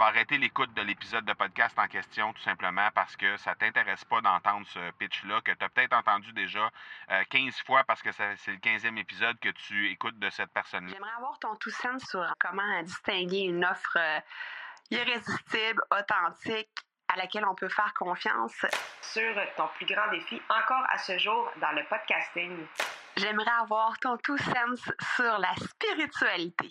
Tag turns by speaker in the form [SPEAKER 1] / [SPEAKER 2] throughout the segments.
[SPEAKER 1] vas arrêter l'écoute de l'épisode de podcast en question tout simplement parce que ça t'intéresse pas d'entendre ce pitch-là, que tu as peut-être entendu déjà 15 euh, fois parce que c'est le 15e épisode que tu écoutes de cette personne-là.
[SPEAKER 2] J'aimerais avoir ton tout sens sur comment distinguer une offre euh, irrésistible, authentique, à laquelle on peut faire confiance.
[SPEAKER 3] Sur ton plus grand défi encore à ce jour dans le podcasting.
[SPEAKER 2] J'aimerais avoir ton tout sens sur la spiritualité.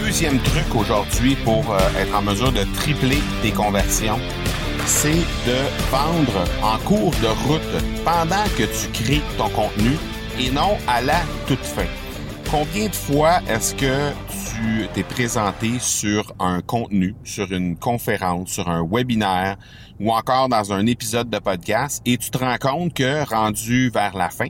[SPEAKER 1] Deuxième truc aujourd'hui pour euh, être en mesure de tripler tes conversions, c'est de vendre en cours de route pendant que tu crées ton contenu et non à la toute fin. Combien de fois est-ce que tu t'es présenté sur un contenu, sur une conférence, sur un webinaire ou encore dans un épisode de podcast et tu te rends compte que rendu vers la fin,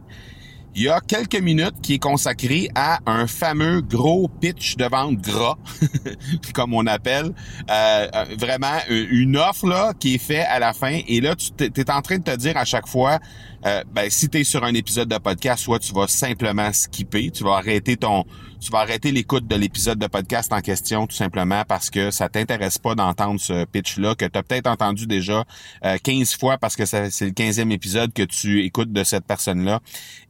[SPEAKER 1] il y a quelques minutes qui est consacré à un fameux gros pitch de vente gras, comme on appelle, euh, euh, vraiment une offre là qui est faite à la fin. Et là, tu es en train de te dire à chaque fois, euh, ben, si tu es sur un épisode de podcast, soit tu vas simplement skipper, tu vas arrêter ton tu vas arrêter l'écoute de l'épisode de podcast en question tout simplement parce que ça t'intéresse pas d'entendre ce pitch-là, que tu as peut-être entendu déjà 15 euh, fois parce que c'est le 15e épisode que tu écoutes de cette personne-là.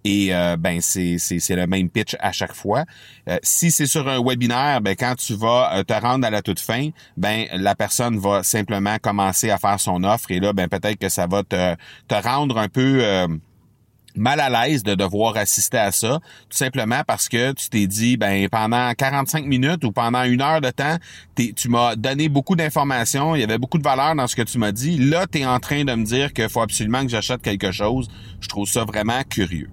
[SPEAKER 1] Et euh, ben c'est, c'est, le même pitch à chaque fois. Euh, si c'est sur un webinaire, ben quand tu vas te rendre à la toute fin, ben la personne va simplement commencer à faire son offre et là ben peut-être que ça va te, te rendre un peu mal à l'aise de devoir assister à ça, tout simplement parce que tu t'es dit, ben pendant 45 minutes ou pendant une heure de temps, tu m'as donné beaucoup d'informations, il y avait beaucoup de valeur dans ce que tu m'as dit. Là, tu es en train de me dire qu'il faut absolument que j'achète quelque chose. Je trouve ça vraiment curieux.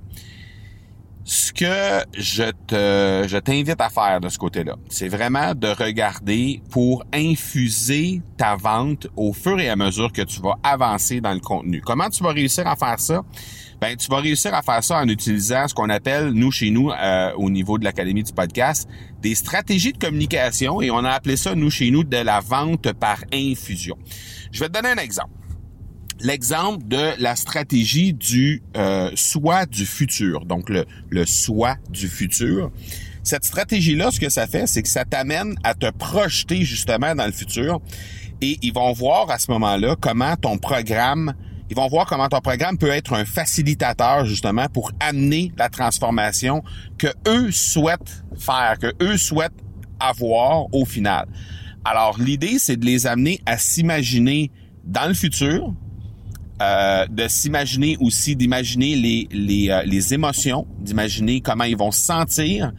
[SPEAKER 1] Ce que je te, je t'invite à faire de ce côté-là, c'est vraiment de regarder pour infuser ta vente au fur et à mesure que tu vas avancer dans le contenu. Comment tu vas réussir à faire ça? ben tu vas réussir à faire ça en utilisant ce qu'on appelle nous chez nous euh, au niveau de l'académie du podcast des stratégies de communication et on a appelé ça nous chez nous de la vente par infusion. Je vais te donner un exemple. L'exemple de la stratégie du euh, soi du futur, donc le, le soi du futur. Cette stratégie-là, ce que ça fait, c'est que ça t'amène à te projeter justement dans le futur et ils vont voir à ce moment-là comment ton programme ils vont voir comment ton programme peut être un facilitateur justement pour amener la transformation que eux souhaitent faire, que eux souhaitent avoir au final. Alors l'idée, c'est de les amener à s'imaginer dans le futur, euh, de s'imaginer aussi, d'imaginer les, les, euh, les émotions, d'imaginer comment ils vont se sentir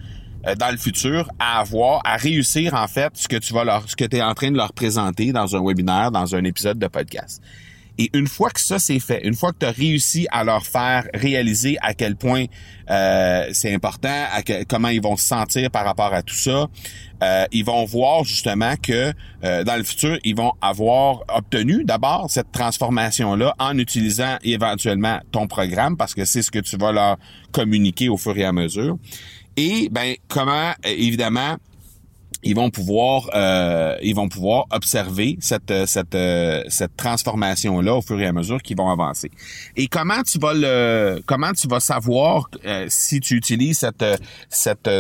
[SPEAKER 1] euh, dans le futur à avoir, à réussir en fait ce que tu vas leur, ce que tu es en train de leur présenter dans un webinaire, dans un épisode de podcast. Et une fois que ça c'est fait, une fois que tu as réussi à leur faire réaliser à quel point euh, c'est important, à comment ils vont se sentir par rapport à tout ça, euh, ils vont voir justement que euh, dans le futur, ils vont avoir obtenu d'abord cette transformation-là en utilisant éventuellement ton programme parce que c'est ce que tu vas leur communiquer au fur et à mesure. Et ben comment évidemment ils vont pouvoir euh, ils vont pouvoir observer cette cette euh, cette transformation là au fur et à mesure qu'ils vont avancer. Et comment tu vas le comment tu vas savoir euh, si tu utilises cette cette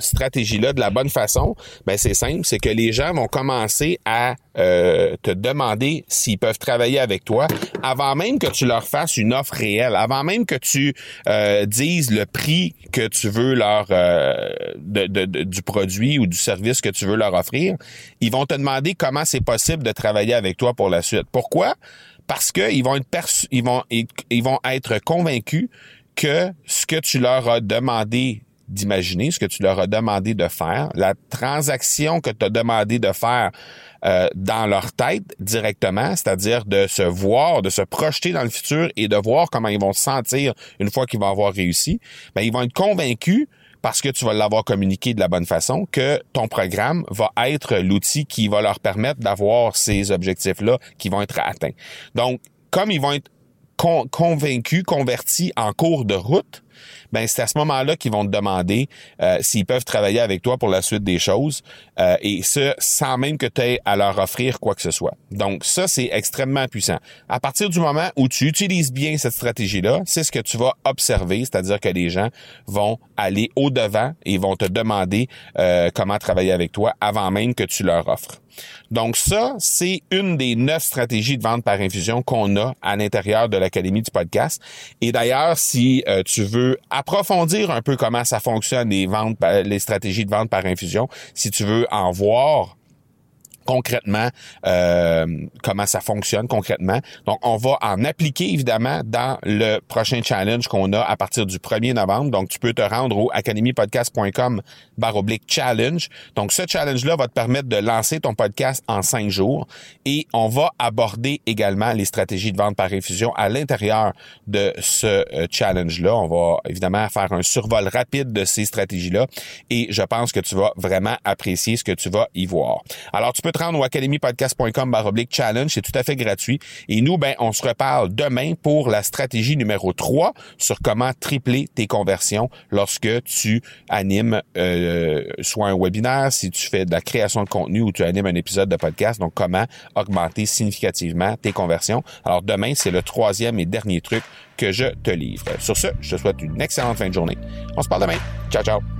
[SPEAKER 1] stratégie là de la bonne façon? Ben c'est simple, c'est que les gens vont commencer à te demander s'ils peuvent travailler avec toi avant même que tu leur fasses une offre réelle, avant même que tu dises le prix que tu veux leur de, de, du produit ou du service que tu veux leur offrir, ils vont te demander comment c'est possible de travailler avec toi pour la suite. Pourquoi? Parce qu'ils vont être ils vont être convaincus que ce que tu leur as demandé d'imaginer, ce que tu leur as demandé de faire, la transaction que tu as demandé de faire euh, dans leur tête directement, c'est-à-dire de se voir, de se projeter dans le futur et de voir comment ils vont se sentir une fois qu'ils vont avoir réussi, ben, ils vont être convaincus parce que tu vas l'avoir communiqué de la bonne façon, que ton programme va être l'outil qui va leur permettre d'avoir ces objectifs-là qui vont être atteints. Donc, comme ils vont être convaincus, convertis en cours de route, ben c'est à ce moment-là qu'ils vont te demander euh, s'ils peuvent travailler avec toi pour la suite des choses, euh, et ce, sans même que tu aies à leur offrir quoi que ce soit. Donc ça, c'est extrêmement puissant. À partir du moment où tu utilises bien cette stratégie-là, c'est ce que tu vas observer, c'est-à-dire que les gens vont aller au-devant et vont te demander euh, comment travailler avec toi avant même que tu leur offres. Donc ça, c'est une des neuf stratégies de vente par infusion qu'on a à l'intérieur de l'Académie du podcast. Et d'ailleurs, si euh, tu veux approfondir un peu comment ça fonctionne les ventes, les stratégies de vente par infusion, si tu veux en voir concrètement euh, comment ça fonctionne concrètement. Donc, on va en appliquer évidemment dans le prochain challenge qu'on a à partir du 1er novembre. Donc, tu peux te rendre au academypodcast.com baroblique challenge. Donc, ce challenge-là va te permettre de lancer ton podcast en cinq jours et on va aborder également les stratégies de vente par infusion à l'intérieur de ce euh, challenge-là. On va évidemment faire un survol rapide de ces stratégies-là et je pense que tu vas vraiment apprécier ce que tu vas y voir. Alors, tu peux te rendre au academypodcast.com baroblique challenge. C'est tout à fait gratuit. Et nous, ben, on se reparle demain pour la stratégie numéro 3 sur comment tripler tes conversions lorsque tu animes euh, soit un webinaire, si tu fais de la création de contenu ou tu animes un épisode de podcast. Donc, comment augmenter significativement tes conversions. Alors, demain, c'est le troisième et dernier truc que je te livre. Sur ce, je te souhaite une excellente fin de journée. On se parle demain. Ciao, ciao.